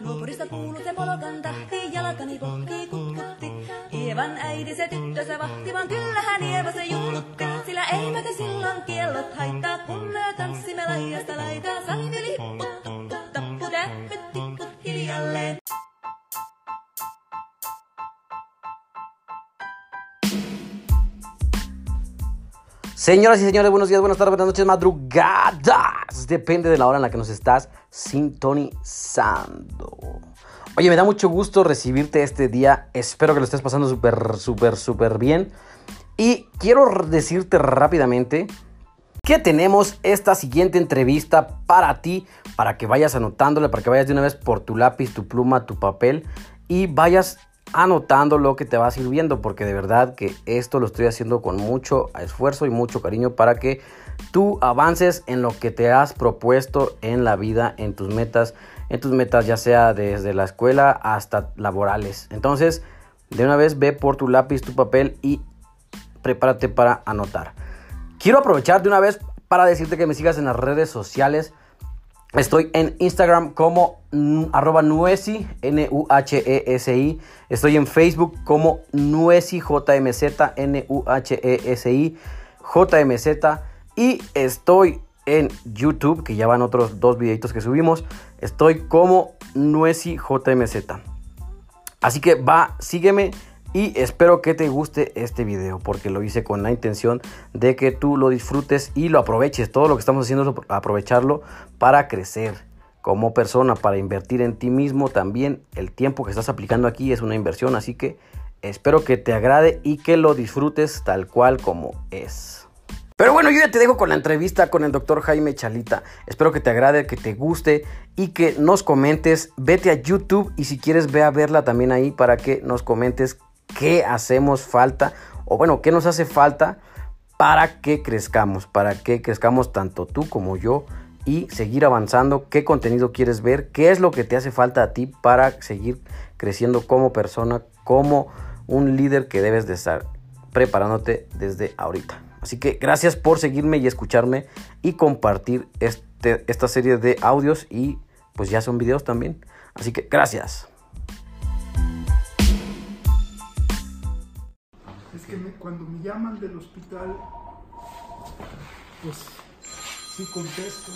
Nuopurista kuuluu se polokan tahti, jalkani pohtii kutkutti. Ievan äiti se tyttönsä vahti, vaan kyllähän Ieva se juhlutti. Señoras y señores, buenos días, buenas tardes, buenas noches, madrugadas. Depende de la hora en la que nos estás sintonizando. Oye, me da mucho gusto recibirte este día. Espero que lo estés pasando súper, súper, súper bien. Y quiero decirte rápidamente que tenemos esta siguiente entrevista para ti, para que vayas anotándola, para que vayas de una vez por tu lápiz, tu pluma, tu papel y vayas anotando lo que te va sirviendo, porque de verdad que esto lo estoy haciendo con mucho esfuerzo y mucho cariño para que tú avances en lo que te has propuesto en la vida, en tus metas, en tus metas ya sea desde la escuela hasta laborales. Entonces, de una vez ve por tu lápiz, tu papel y prepárate para anotar. Quiero aprovechar de una vez para decirte que me sigas en las redes sociales. Estoy en Instagram como mm, arroba N-U-H-E-S-I. Estoy en Facebook como nuesi, J-M-Z, N-U-H-E-S-I, J-M-Z. Y estoy en YouTube, que ya van otros dos videitos que subimos. Estoy como nuesi, J-M-Z. Así que va, sígueme y espero que te guste este video porque lo hice con la intención de que tú lo disfrutes y lo aproveches. Todo lo que estamos haciendo es aprovecharlo para crecer como persona, para invertir en ti mismo. También el tiempo que estás aplicando aquí es una inversión, así que espero que te agrade y que lo disfrutes tal cual como es. Pero bueno, yo ya te dejo con la entrevista con el doctor Jaime Chalita. Espero que te agrade, que te guste y que nos comentes. Vete a YouTube y si quieres ve a verla también ahí para que nos comentes qué hacemos falta o bueno, qué nos hace falta para que crezcamos, para que crezcamos tanto tú como yo y seguir avanzando, qué contenido quieres ver, qué es lo que te hace falta a ti para seguir creciendo como persona, como un líder que debes de estar preparándote desde ahorita. Así que gracias por seguirme y escucharme y compartir este, esta serie de audios y pues ya son videos también. Así que gracias. Que me- cuando me llaman del hospital, pues sí contesto.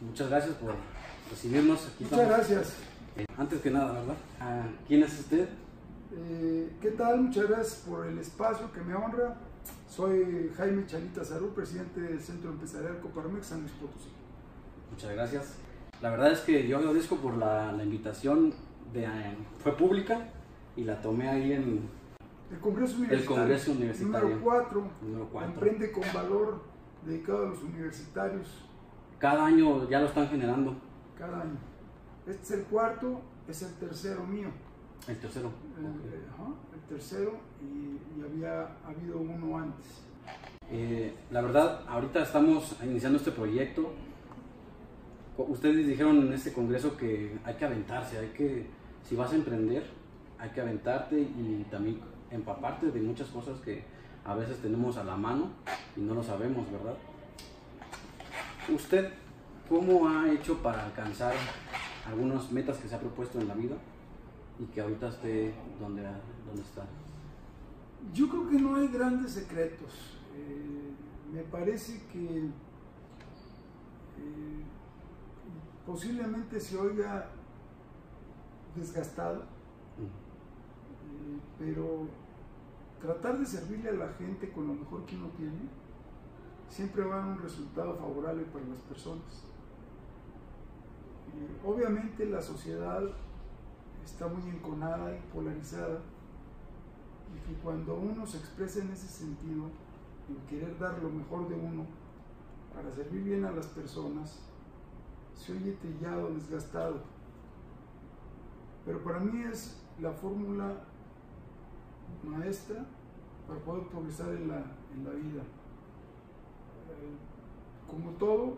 Muchas gracias por recibirnos aquí. Muchas gracias. Antes que nada, ¿verdad? Ah, ¿Quién es usted? Eh, ¿Qué tal? Muchas gracias por el espacio que me honra. Soy Jaime Chalita Zarú, presidente del Centro Empresarial Coparmex San Luis Potosí. Muchas gracias. La verdad es que yo agradezco por la, la invitación. De, eh, fue pública y la tomé ahí en El Congreso Universitario, Congreso Universitario. número 4, número 4. Emprende con Valor, dedicado a los universitarios Cada año ya lo están generando. cada año. Este es el cuarto, es el tercero mío. El tercero. El, eh, ajá, el tercero y, y había habido uno antes. Eh, la verdad, ahorita estamos iniciando este proyecto. Ustedes dijeron en este congreso que hay que aventarse, hay que, si vas a emprender, hay que aventarte y también empaparte de muchas cosas que a veces tenemos a la mano y no lo sabemos, ¿verdad? ¿Usted cómo ha hecho para alcanzar algunas metas que se ha propuesto en la vida y que ahorita esté donde, donde está? Yo creo que no hay grandes secretos. Eh, me parece que eh, posiblemente se oiga desgastado, eh, pero tratar de servirle a la gente con lo mejor que uno tiene siempre va a dar un resultado favorable para las personas. Obviamente la sociedad está muy enconada y polarizada y que cuando uno se expresa en ese sentido, en querer dar lo mejor de uno para servir bien a las personas, se oye trillado, desgastado. Pero para mí es la fórmula maestra para poder progresar en la, en la vida. Eh, como todo,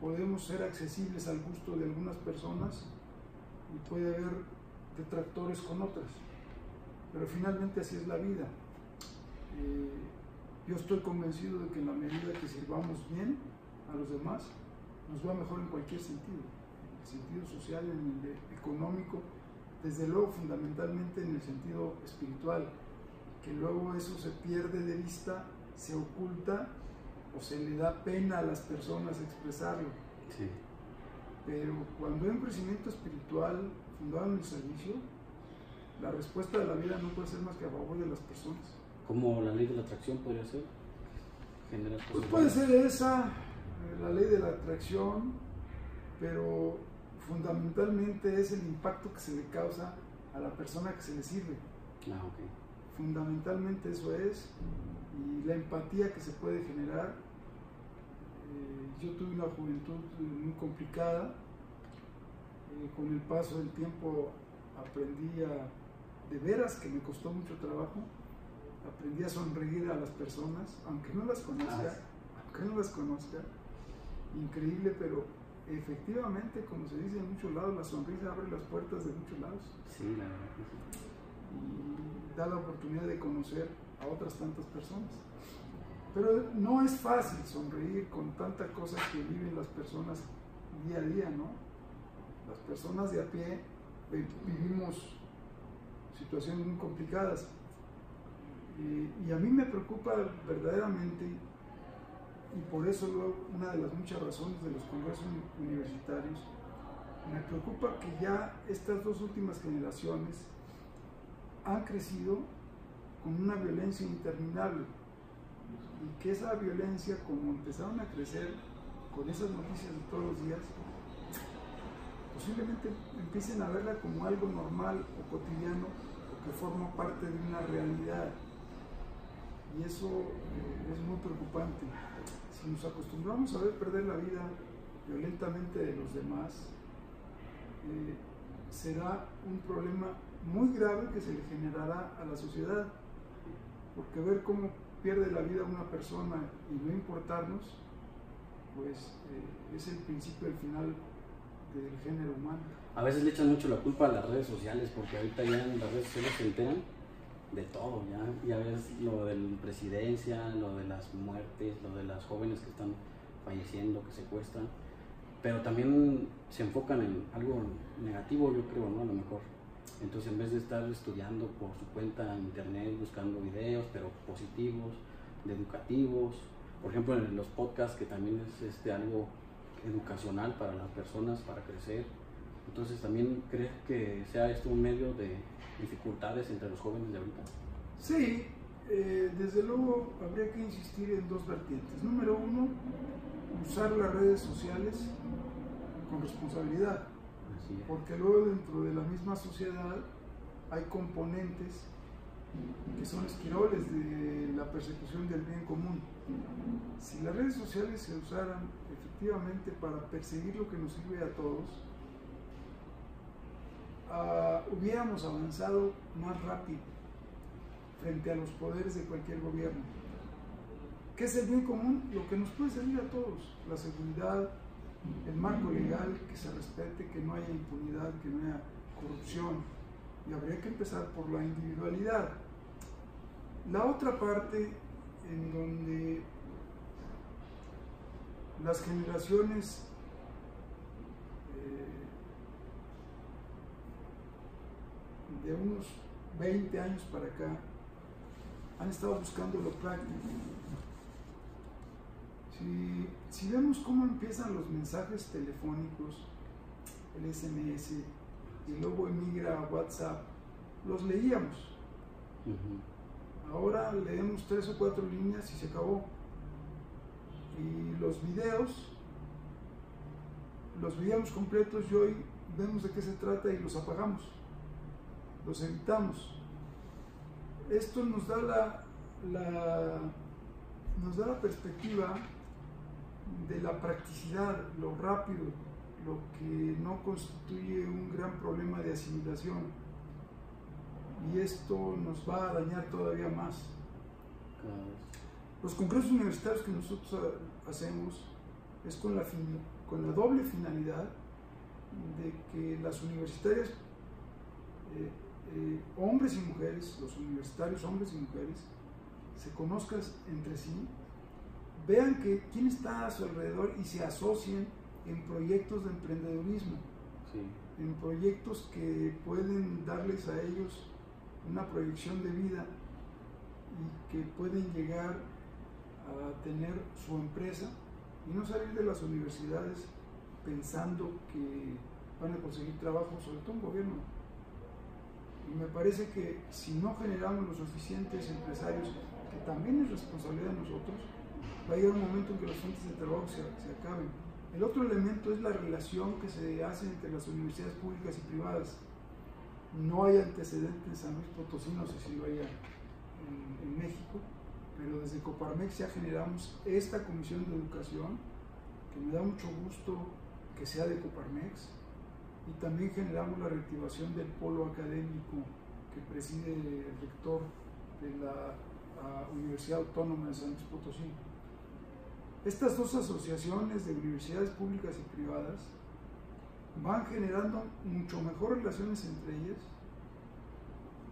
podemos ser accesibles al gusto de algunas personas y puede haber detractores con otras. Pero finalmente así es la vida. Eh, yo estoy convencido de que en la medida que sirvamos bien a los demás, nos va mejor en cualquier sentido, en el sentido social, en el económico, desde luego fundamentalmente en el sentido espiritual, que luego eso se pierde de vista, se oculta o se le da pena a las personas expresarlo. Sí. Pero cuando hay un crecimiento espiritual fundado en el servicio, la respuesta de la vida no puede ser más que a favor de las personas. Como la ley de la atracción podría ser. Pues puede ser esa, eh, la ley de la atracción, pero fundamentalmente es el impacto que se le causa a la persona que se le sirve. Ah, ok. Fundamentalmente eso es, y la empatía que se puede generar. Eh, yo tuve una juventud muy complicada, eh, con el paso del tiempo aprendí a, de veras que me costó mucho trabajo, aprendí a sonreír a las personas, aunque no las conozca, Ah, aunque no las conozca, increíble, pero efectivamente, como se dice en muchos lados, la sonrisa abre las puertas de muchos lados Sí, la verdad que sí. y da la oportunidad de conocer a otras tantas personas. Pero no es fácil sonreír con tanta cosa que viven las personas día a día, ¿no? Las personas de a pie vi- vivimos situaciones muy complicadas. Y, y a mí me preocupa verdaderamente, y por eso una de las muchas razones de los congresos uni- universitarios, me preocupa que ya estas dos últimas generaciones han crecido con una violencia interminable y que esa violencia como empezaron a crecer con esas noticias de todos los días posiblemente empiecen a verla como algo normal o cotidiano o que forma parte de una realidad. Y eso eh, es muy preocupante. Si nos acostumbramos a ver perder la vida violentamente de los demás eh, será un problema muy grave que se le generará a la sociedad, porque ver cómo pierde la vida una persona y no importarnos, pues eh, es el principio del final del género humano. A veces le echan mucho la culpa a las redes sociales, porque ahorita ya en las redes sociales se enteran de todo, ya, ya ves lo de la presidencia, lo de las muertes, lo de las jóvenes que están falleciendo, que secuestran, pero también se enfocan en algo negativo, yo creo, ¿no? A lo mejor. Entonces, en vez de estar estudiando por su cuenta en internet, buscando videos, pero positivos, de educativos, por ejemplo, en los podcasts, que también es este, algo educacional para las personas, para crecer. Entonces, ¿también crees que sea esto un medio de dificultades entre los jóvenes de ahorita? Sí, eh, desde luego habría que insistir en dos vertientes. Número uno, usar las redes sociales con responsabilidad. Porque luego dentro de la misma sociedad hay componentes que son esquiroles de la persecución del bien común. Si las redes sociales se usaran efectivamente para perseguir lo que nos sirve a todos, ah, hubiéramos avanzado más rápido frente a los poderes de cualquier gobierno. ¿Qué es el bien común? Lo que nos puede servir a todos, la seguridad, el marco legal, que se respete, que no haya impunidad, que no haya corrupción. Y habría que empezar por la individualidad. La otra parte en donde las generaciones eh, de unos 20 años para acá han estado buscando lo práctico. Si, si vemos cómo empiezan los mensajes telefónicos, el SMS, y luego emigra a WhatsApp, los leíamos. Ahora leemos tres o cuatro líneas y se acabó. Y los videos los veíamos completos y hoy vemos de qué se trata y los apagamos, los evitamos. Esto nos da la, la- nos da la perspectiva de la practicidad, lo rápido, lo que no constituye un gran problema de asimilación. Y esto nos va a dañar todavía más. Los congresos universitarios que nosotros ha- hacemos es con la, con la doble finalidad de que las universitarias, eh, eh, hombres y mujeres, los universitarios hombres y mujeres, se conozcan entre sí, vean que quién está a su alrededor y se asocien en proyectos de emprendedurismo, en proyectos que pueden darles a ellos una proyección de vida y que pueden llegar a tener su empresa y no salir de las universidades pensando que van a conseguir trabajo, sobre todo un gobierno. Y me parece que si no generamos los suficientes empresarios, que también es responsabilidad de nosotros, va a llegar un momento en que fuentes de trabajo se, se acaben. El otro elemento es la relación que se hace entre las universidades públicas y privadas. No hay antecedentes en San Luis Potosí, no sé si lo haya en, en México, pero desde Coparmex ya generamos esta comisión de educación, que me da mucho gusto que sea de Coparmex, y también generamos la reactivación del polo académico que preside el rector de la Universidad Autónoma de San Luis Potosí. Estas dos asociaciones de universidades públicas y privadas van generando mucho mejor relaciones entre ellas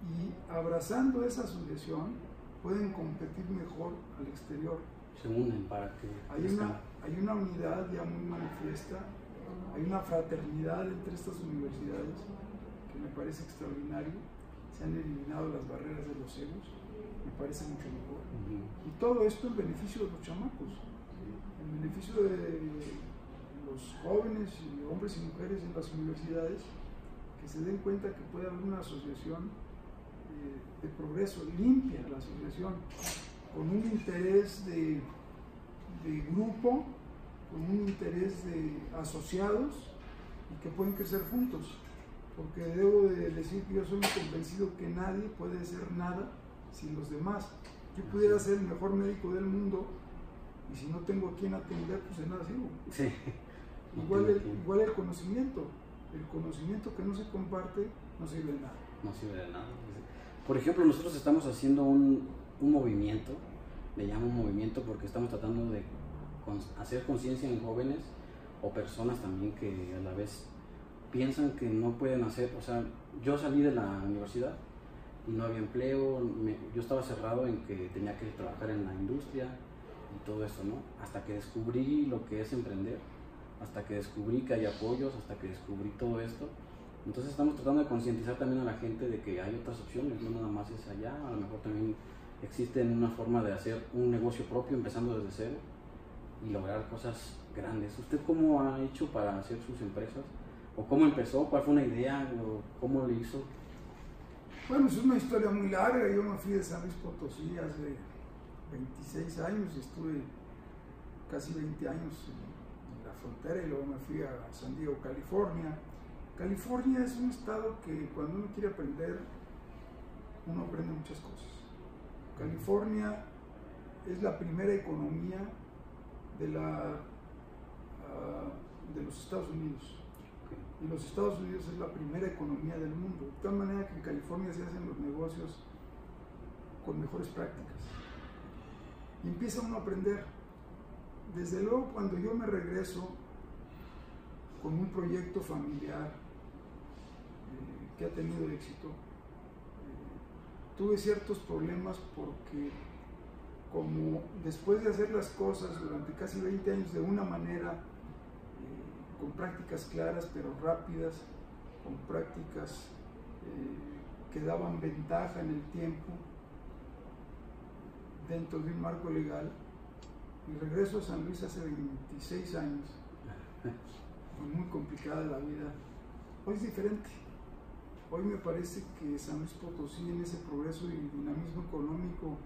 y abrazando esa asociación pueden competir mejor al exterior. Se unen para que... Hay una, hay una unidad ya muy manifiesta hay una fraternidad entre estas universidades que me parece extraordinario. Se han eliminado las barreras de los egos, me parece mucho mejor. Y todo esto en beneficio de los chamacos, en beneficio de los jóvenes y hombres y mujeres en las universidades, que se den cuenta que puede haber una asociación eh, de progreso, limpia la asociación, con un interés de, de grupo con un interés de asociados y que pueden crecer juntos. Porque debo de decir que yo soy convencido que nadie puede hacer nada sin los demás. Yo pudiera ser el mejor médico del mundo y si no tengo a quien atender, pues de nada sirvo. Sí. Igual, el, igual el conocimiento. El conocimiento que no se comparte no sirve de nada. No sirve de nada. Por ejemplo, nosotros estamos haciendo un, un movimiento, le llamo un movimiento porque estamos tratando de hacer conciencia en jóvenes o personas también que a la vez piensan que no pueden hacer, o sea, yo salí de la universidad y no había empleo, yo estaba cerrado en que tenía que trabajar en la industria y todo eso, ¿no? Hasta que descubrí lo que es emprender, hasta que descubrí que hay apoyos, hasta que descubrí todo esto. Entonces estamos tratando de concientizar también a la gente de que hay otras opciones, no nada más es allá, a lo mejor también existe una forma de hacer un negocio propio empezando desde cero y lograr cosas grandes. ¿Usted cómo ha hecho para hacer sus empresas? ¿O cómo empezó? ¿Cuál fue una idea? ¿O ¿Cómo lo hizo? Bueno, es una historia muy larga. Yo me fui de San Luis Potosí hace 26 años y estuve casi 20 años en la frontera y luego me fui a San Diego, California. California es un estado que cuando uno quiere aprender, uno aprende muchas cosas. California es la primera economía de, la, ah, de los Estados Unidos. Y los Estados Unidos es la primera economía del mundo. De tal manera que en California se hacen los negocios con mejores prácticas. Y empieza uno a aprender. Desde luego cuando yo me regreso con un proyecto familiar eh, que ha tenido éxito, eh, tuve ciertos problemas porque como después de hacer las cosas durante casi 20 años de una manera, eh, con prácticas claras pero rápidas, con prácticas que daban ventaja en el tiempo, dentro de un marco legal, y regreso a San Luis hace 26 años, fue muy complicada la vida, hoy es diferente. Hoy me parece que San Luis Potosí en ese progreso y dinamismo económico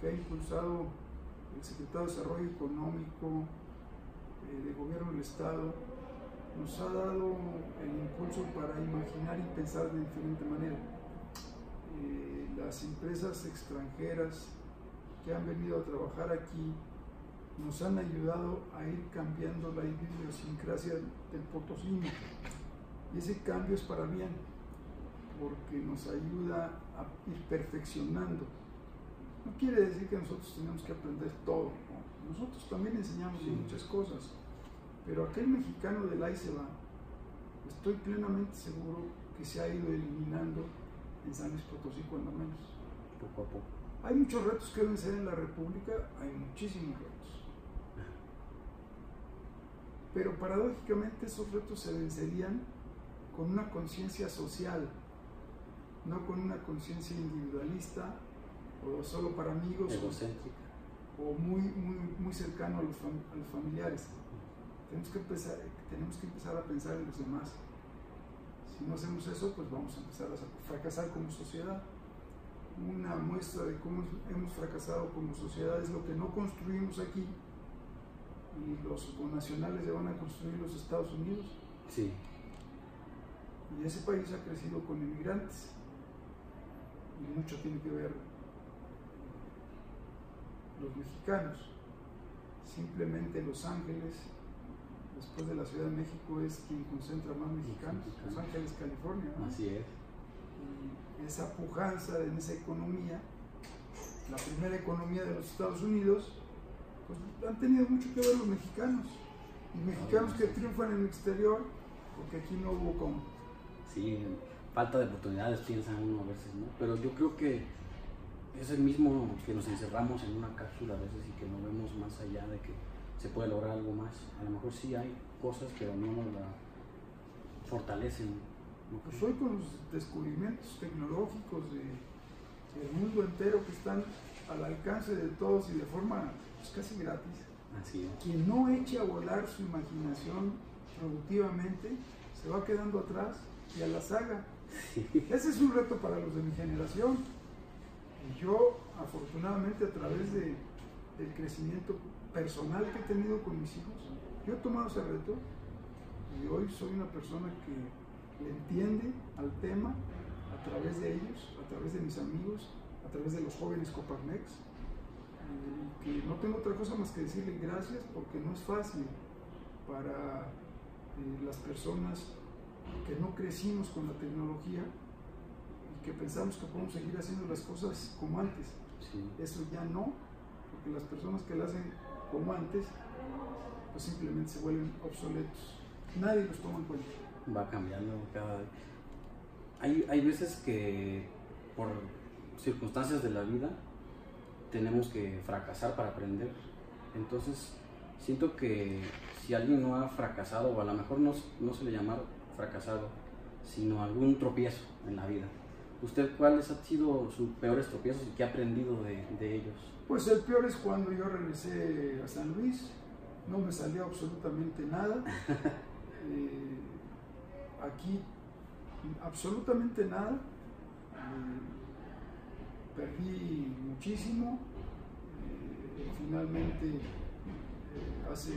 que ha impulsado el Secretario de Desarrollo Económico eh, de Gobierno del Estado, nos ha dado el impulso para imaginar y pensar de diferente manera. Eh, las empresas extranjeras que han venido a trabajar aquí nos han ayudado a ir cambiando la idiosincrasia del potosino. Y ese cambio es para bien, porque nos ayuda a ir perfeccionando no quiere decir que nosotros tenemos que aprender todo. Nosotros también enseñamos muchas cosas, Pero aquel mexicano del ahí se va, estoy plenamente seguro que se ha ido eliminando en San Luis Potosí cuando menos. Poco a poco. Hay muchos retos que vencer en la República, hay muchísimos retos. Pero paradójicamente esos retos se vencerían con una conciencia social, no con una conciencia individualista o solo para amigos Egocéntrica. o, o muy, muy, muy cercano a los, fam- a los familiares. Tenemos que, empezar, tenemos que empezar a pensar en los demás. Si no hacemos eso, pues vamos a empezar a fracasar como sociedad. Una muestra de cómo hemos fracasado como sociedad es lo que no construimos aquí y los nacionales ya van a construir los Estados Unidos. Sí. Y ese país ha crecido con inmigrantes. Y mucho tiene que ver los mexicanos. Simplemente Los Ángeles, después de la Ciudad de México, es quien concentra más mexicanos. Los Ángeles, California. ¿no? Así es. Esa pujanza en esa economía, la primera economía de los Estados Unidos, pues han tenido mucho que ver los mexicanos. Y mexicanos que triunfan en el exterior, porque aquí no hubo como. Sí, falta de oportunidades piensa uno a veces, ¿no? Pero yo creo que es el mismo que nos encerramos en una cápsula a veces y que no vemos más allá de que se puede lograr algo más. A lo mejor sí hay cosas, pero no nos la fortalecen. ¿No? Pues hoy con los descubrimientos tecnológicos de, del mundo entero que están al alcance de todos y de forma pues, casi gratis, Así es. quien no eche a volar su imaginación productivamente se va quedando atrás y a la saga. Sí. Ese es un reto para los de mi generación. Y yo, afortunadamente, a través de, del crecimiento personal que he tenido con mis hijos, yo he tomado ese reto y hoy soy una persona que le entiende al tema a través de ellos, a través de mis amigos, a través de los jóvenes Coparmex. Y que no tengo otra cosa más que decirle gracias porque no es fácil para eh, las personas que no crecimos con la tecnología y que pensamos que podemos seguir haciendo las cosas como antes. Sí. Eso ya no, porque las personas que lo hacen como antes, pues simplemente se vuelven obsoletos. Nadie los toma en cuenta. Va cambiando cada hay, hay veces que por circunstancias de la vida tenemos que fracasar para aprender entonces siento que si alguien no ha fracasado o a lo mejor no, no se le llama fracasado sino algún tropiezo en la vida ¿usted cuáles han sido sus peores tropiezos y qué ha aprendido de, de ellos? Pues el peor es cuando yo regresé a San Luis, no me salió absolutamente nada. Eh, aquí, absolutamente nada. Eh, perdí muchísimo. Eh, finalmente, eh, hace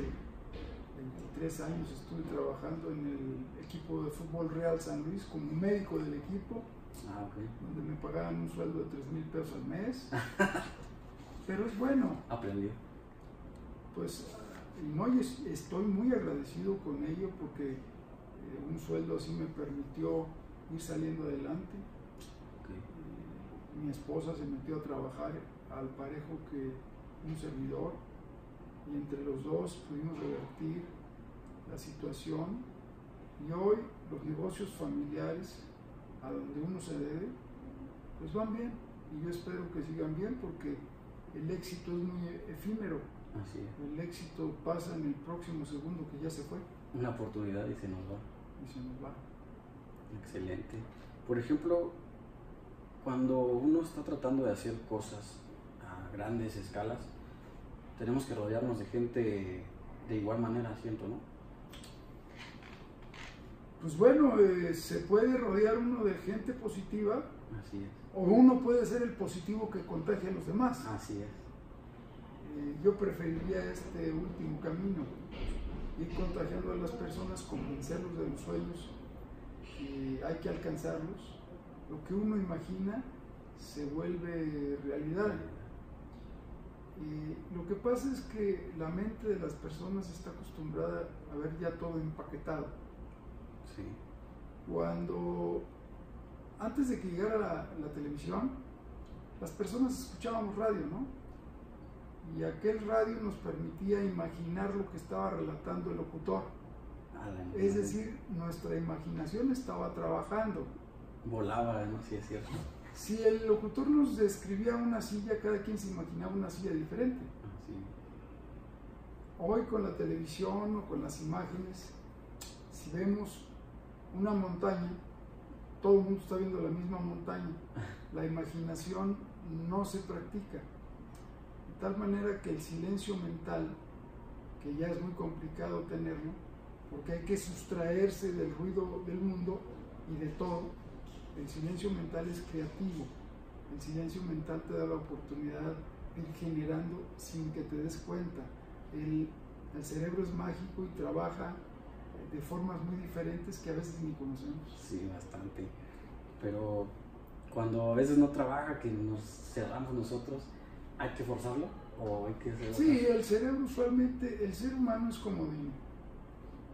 23 años estuve trabajando en el equipo de fútbol Real San Luis como médico del equipo Ah, ok. donde me pagaban un sueldo de 3 mil pesos al mes. Pero es bueno, Aprendió. pues, no, estoy muy agradecido con ello porque un sueldo así me permitió ir saliendo adelante. Eh, mi esposa se metió a trabajar al parejo que un servidor y entre los dos pudimos revertir la situación y hoy los negocios familiares a donde uno se debe pues van bien y yo espero que sigan bien porque el éxito es muy efímero Así es. el éxito pasa en el próximo segundo que ya se fue Una oportunidad y se nos va. Y se nos va Excelente. Por ejemplo, cuando uno está tratando de hacer cosas a grandes escalas, tenemos que rodearnos de gente de igual manera, siento, ¿no? pues bueno eh, se puede rodear uno de gente positiva Así es. o uno puede ser el positivo que contagia a los demás Así es. Eh, yo preferiría este último camino, ir contagiando a las personas, convencerlos de los sueños, que hay que alcanzarlos. Lo que uno imagina se vuelve realidad. Y lo que pasa es que la mente de las personas está acostumbrada a ver ya todo empaquetado. Sí. Cuando, antes de que llegara la, la televisión, las personas escuchábamos radio, ¿no? Y aquel radio nos permitía imaginar lo que estaba relatando el locutor. Es decir, nuestra imaginación estaba trabajando. Volaba, ¿no? Sí, es cierto. Si el locutor nos describía una silla, cada quien se imaginaba una silla diferente. Hoy con la televisión o con las imágenes, si vemos una montaña, todo el mundo está viendo la misma montaña. La imaginación no se practica. Tal manera que el silencio mental, que ya es muy complicado tenerlo, porque hay que sustraerse del ruido del mundo y de todo, el silencio mental es creativo. El silencio mental te da la oportunidad de ir generando sin que te des cuenta. El, el cerebro es mágico y trabaja de formas muy diferentes que a veces ni conocemos. Sí, bastante. Pero cuando a veces no trabaja, que nos cerramos nosotros, ¿hay que forzarlo? ¿O hay que Sí, el cerebro usualmente, el ser humano es comodín.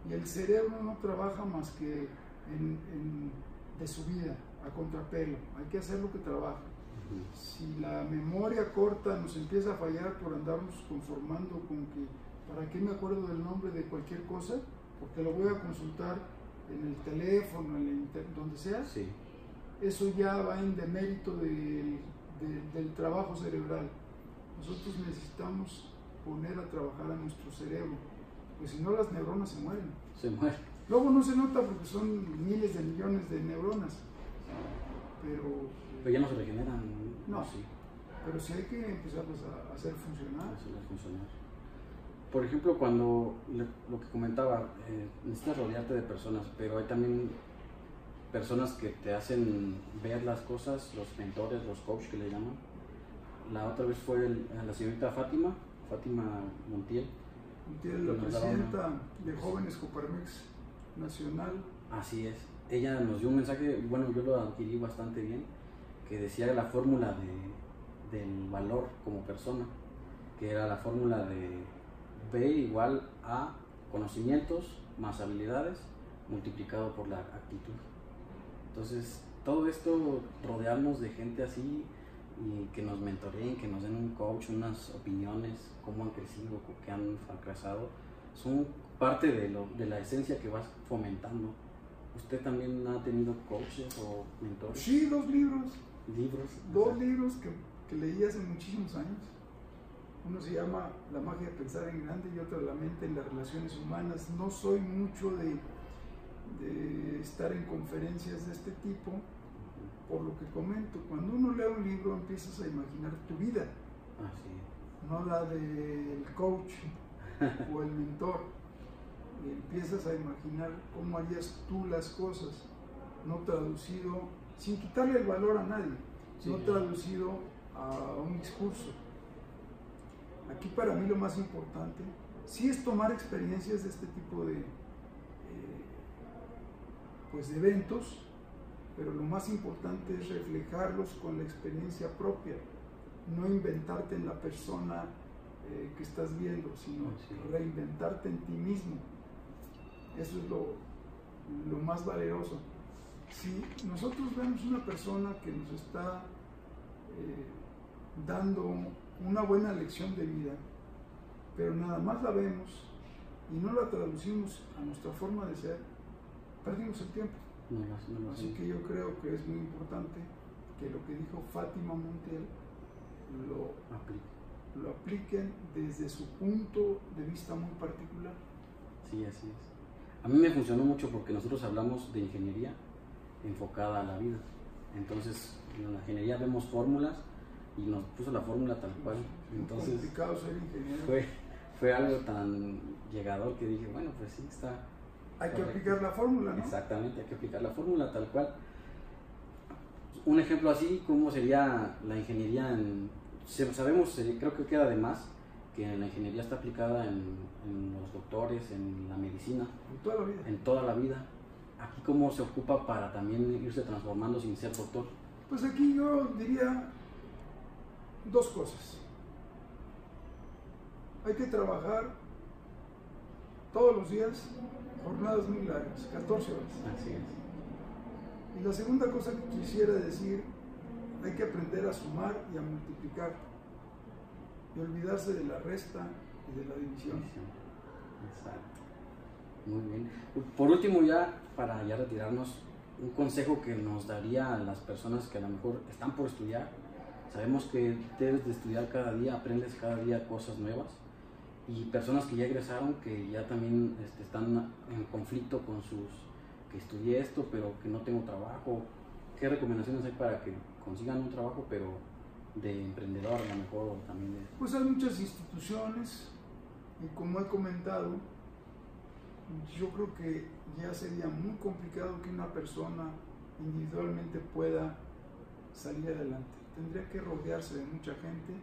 Y el cerebro no trabaja más que en, de su vida, a contrapelo. Hay que hacer lo que trabaja. Si la memoria corta nos empieza a fallar por andarnos conformando con que, ¿para qué me acuerdo del nombre de cualquier cosa? Porque lo voy a consultar en el teléfono, en el internet, donde sea. Sí eso ya va en demérito del, del trabajo cerebral. Nosotros necesitamos poner a trabajar a nuestro cerebro, pues si no las neuronas se mueren. Se mueren. Luego no se nota porque son miles de millones de neuronas, pero... Pero ya no se regeneran. No, sí. Pero sí hay que empezarlas a hacer funcionar. Hacerlas funcionar. Por ejemplo, cuando lo que comentaba, eh, necesitas rodearte de personas, pero hay también personas que te hacen ver las cosas, los mentores, los coaches que le llaman. La otra vez fue la señorita Fátima, Fátima Montiel. Montiel, la presidenta de Jóvenes Coparmex Nacional. Así es. Ella nos dio un mensaje, bueno, yo lo adquirí bastante bien, que decía la fórmula de, del valor como persona, que era la fórmula de B igual a conocimientos más habilidades multiplicado por la actitud. Entonces, todo esto, rodearnos de gente así y que nos mentoreen, que nos den un coach, unas opiniones, cómo han crecido, qué han fracasado, son parte de, lo, de la esencia que vas fomentando. ¿Usted también ha tenido coaches o mentores? Sí, dos libros. ¿Libros? Dos libros que, que leí hace muchísimos años. Uno se llama La magia de pensar en grande y otro La mente en las relaciones humanas. No soy mucho de de estar en conferencias de este tipo, por lo que comento, cuando uno lee un libro empiezas a imaginar tu vida, no la del coach o el mentor, y empiezas a imaginar cómo harías tú las cosas, no traducido, sin quitarle el valor a nadie, no traducido a un discurso. Aquí para mí lo más importante sí es tomar experiencias de este tipo de, pues, de eventos, pero lo más importante es reflejarlos con la experiencia propia, no inventarte en la persona eh, que estás viendo, sino reinventarte en ti mismo. Eso es lo, lo más valeroso. Si nosotros vemos una persona que nos está eh, dando una buena lección de vida, pero nada más la vemos y no la traducimos a nuestra forma de ser, perdimos el tiempo. Así que yo creo que es muy importante que lo que dijo Fátima Montiel lo, lo apliquen desde su punto de vista muy particular. Sí, así es. A mí me funcionó mucho porque nosotros hablamos de ingeniería enfocada a la vida. Entonces, en la ingeniería vemos fórmulas y nos puso la fórmula tal cual. Entonces, complicado ser ingeniero. Fue, fue algo tan llegador que dije, bueno, pues sí, está, hay que aplicar la fórmula, ¿no? Exactamente, hay que aplicar la fórmula tal cual. Un ejemplo así, ¿cómo sería la ingeniería en... Sabemos, eh, creo que queda de más, que la ingeniería está aplicada en, los doctores, en la medicina. En toda la vida. En toda la vida. Aquí cómo se ocupa para también irse transformando sin ser doctor. Pues aquí yo diría dos cosas. Hay que trabajar todos los días jornadas muy largas, 14 horas. Así es. Y la segunda cosa que quisiera decir, hay que aprender a sumar y a multiplicar. y olvidarse de la resta y de la división. Exacto. Muy bien. Por último, ya para ya retirarnos, un consejo que nos daría a las personas que a lo mejor están por estudiar. Sabemos que debes de estudiar cada día, aprendes cada día cosas nuevas. Y personas que ya egresaron, que ya también este, están en conflicto con sus, que estudié esto, pero que no tengo trabajo. ¿Qué recomendaciones hay para que consigan un trabajo, pero de emprendedor a lo mejor también? Pues hay muchas instituciones, y como he comentado, yo creo que ya sería muy complicado que una persona individualmente pueda salir adelante. Tendría que rodearse de mucha gente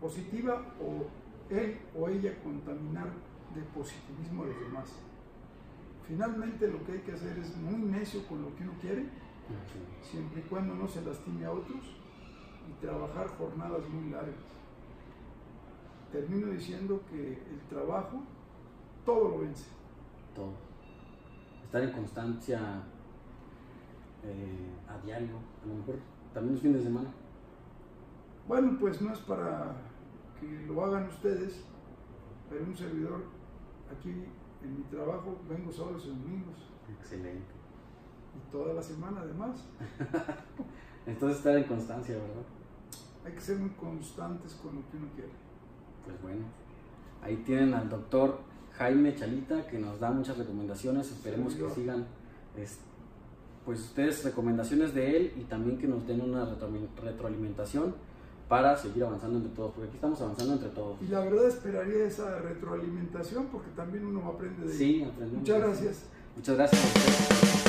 positiva o él o ella contaminar de positivismo a los demás. Finalmente lo que hay que hacer es muy necio con lo que uno quiere, siempre y cuando no se lastime a otros y trabajar jornadas muy largas. Termino diciendo que el trabajo todo lo vence todo. Estar en constancia eh, a diario, a lo mejor también los fines de semana. Bueno, pues no es para que lo hagan ustedes, pero un servidor aquí en mi trabajo vengo solo los domingos. Excelente. Y toda la semana además. Entonces estar en constancia, ¿verdad? Hay que ser muy constantes con lo que uno quiere. Pues bueno, ahí tienen al doctor Jaime Chalita, que nos da muchas recomendaciones. Esperemos que sigan pues ustedes recomendaciones de él y también que nos den una retroalimentación para seguir avanzando entre todos, porque aquí estamos avanzando entre todos. Y la verdad esperaría esa retroalimentación porque también uno aprende de Sí, aprendemos. Muchas gracias. Muchas gracias